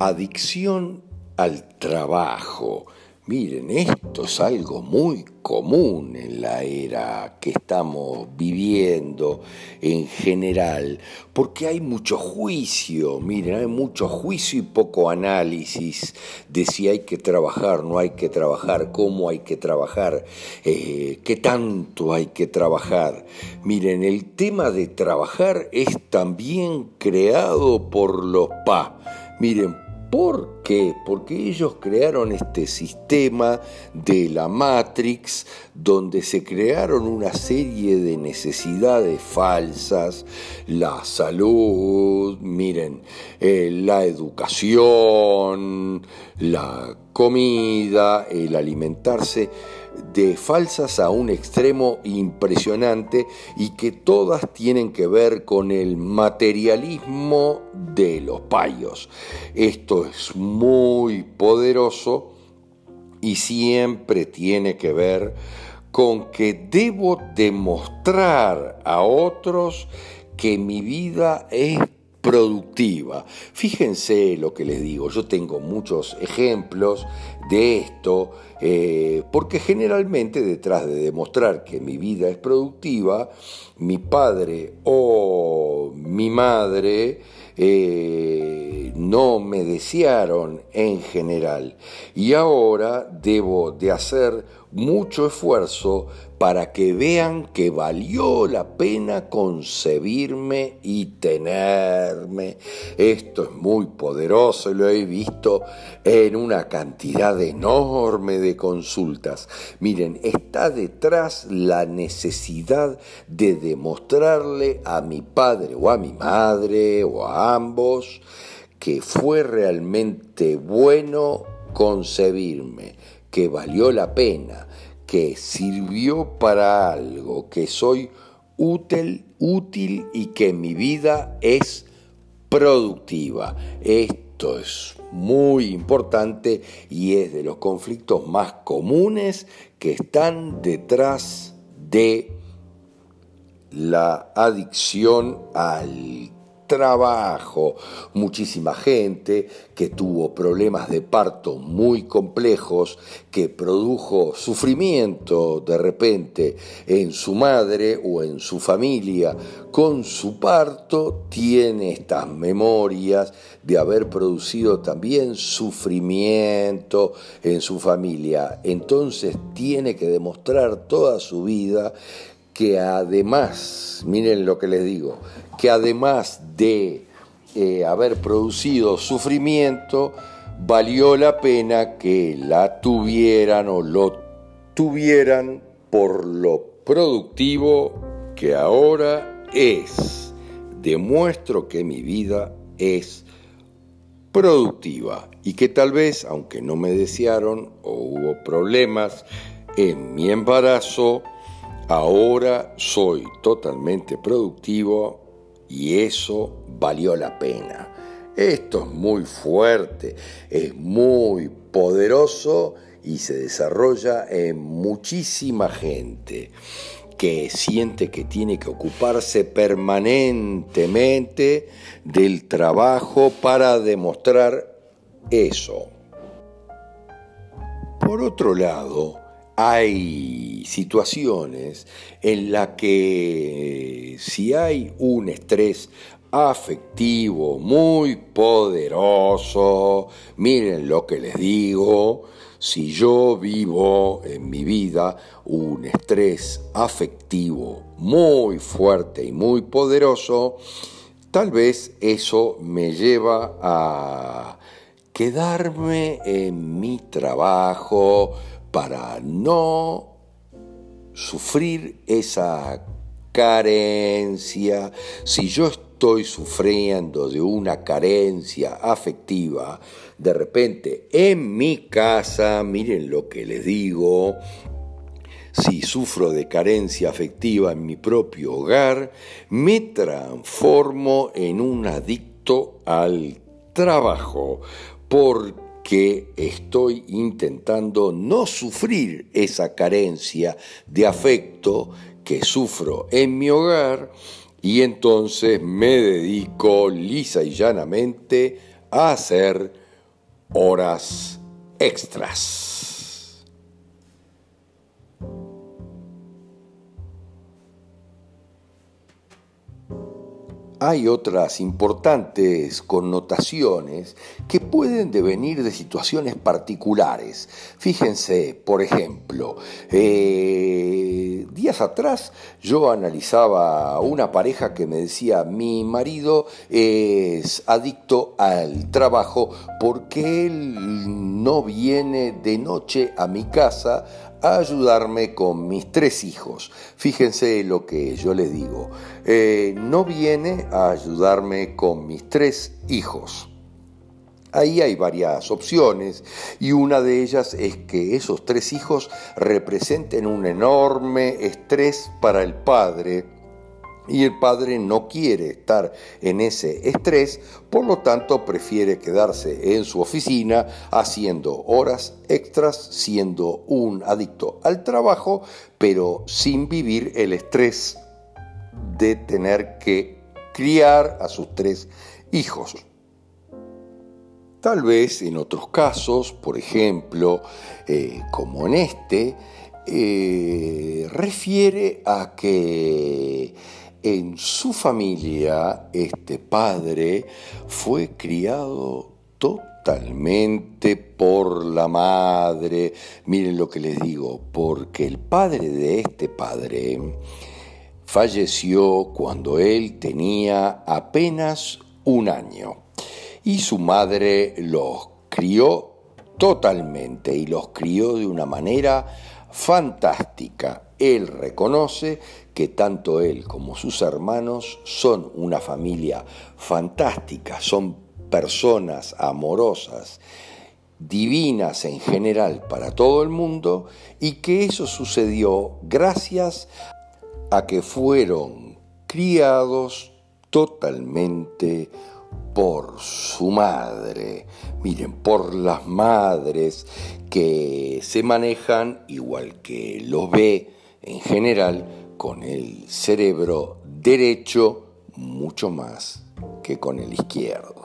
Adicción al trabajo. Miren, esto es algo muy común en la era que estamos viviendo en general, porque hay mucho juicio, miren, hay mucho juicio y poco análisis de si hay que trabajar, no hay que trabajar, cómo hay que trabajar, eh, qué tanto hay que trabajar. Miren, el tema de trabajar es también creado por los PA. Miren, ¿Por qué? Porque ellos crearon este sistema de la Matrix donde se crearon una serie de necesidades falsas, la salud, miren, eh, la educación, la comida, el alimentarse de falsas a un extremo impresionante y que todas tienen que ver con el materialismo de los payos. Esto es muy poderoso y siempre tiene que ver con que debo demostrar a otros que mi vida es productiva. Fíjense lo que les digo, yo tengo muchos ejemplos de esto, eh, porque generalmente detrás de demostrar que mi vida es productiva, mi padre o mi madre eh, no me desearon en general y ahora debo de hacer mucho esfuerzo para que vean que valió la pena concebirme y tenerme. Esto es muy poderoso y lo he visto en una cantidad enorme de consultas. Miren, está detrás la necesidad de demostrarle a mi padre o a mi madre o a ambos que fue realmente bueno concebirme, que valió la pena que sirvió para algo, que soy útil, útil y que mi vida es productiva. Esto es muy importante y es de los conflictos más comunes que están detrás de la adicción al trabajo, muchísima gente que tuvo problemas de parto muy complejos, que produjo sufrimiento de repente en su madre o en su familia con su parto, tiene estas memorias de haber producido también sufrimiento en su familia. Entonces tiene que demostrar toda su vida que además, miren lo que les digo, que además de eh, haber producido sufrimiento, valió la pena que la tuvieran o lo tuvieran por lo productivo que ahora es. Demuestro que mi vida es productiva y que tal vez, aunque no me desearon o hubo problemas en mi embarazo, Ahora soy totalmente productivo y eso valió la pena. Esto es muy fuerte, es muy poderoso y se desarrolla en muchísima gente que siente que tiene que ocuparse permanentemente del trabajo para demostrar eso. Por otro lado, hay situaciones en las que si hay un estrés afectivo muy poderoso, miren lo que les digo, si yo vivo en mi vida un estrés afectivo muy fuerte y muy poderoso, tal vez eso me lleva a quedarme en mi trabajo, para no sufrir esa carencia, si yo estoy sufriendo de una carencia afectiva, de repente en mi casa, miren lo que les digo, si sufro de carencia afectiva en mi propio hogar, me transformo en un adicto al trabajo, que estoy intentando no sufrir esa carencia de afecto que sufro en mi hogar y entonces me dedico lisa y llanamente a hacer horas extras. Hay otras importantes connotaciones que pueden devenir de situaciones particulares. Fíjense, por ejemplo, eh, días atrás yo analizaba una pareja que me decía, mi marido es adicto al trabajo porque él no viene de noche a mi casa a ayudarme con mis tres hijos. Fíjense lo que yo les digo. Eh, no viene a ayudarme con mis tres hijos. Ahí hay varias opciones y una de ellas es que esos tres hijos representen un enorme estrés para el padre y el padre no quiere estar en ese estrés, por lo tanto prefiere quedarse en su oficina haciendo horas extras, siendo un adicto al trabajo, pero sin vivir el estrés de tener que criar a sus tres hijos. Tal vez en otros casos, por ejemplo, eh, como en este, eh, refiere a que en su familia este padre fue criado totalmente por la madre. Miren lo que les digo, porque el padre de este padre falleció cuando él tenía apenas un año y su madre los crió totalmente y los crió de una manera fantástica. Él reconoce que tanto él como sus hermanos son una familia fantástica, son personas amorosas, divinas en general para todo el mundo y que eso sucedió gracias a que fueron criados totalmente por su madre. Miren, por las madres que se manejan igual que los ve en general con el cerebro derecho mucho más que con el izquierdo.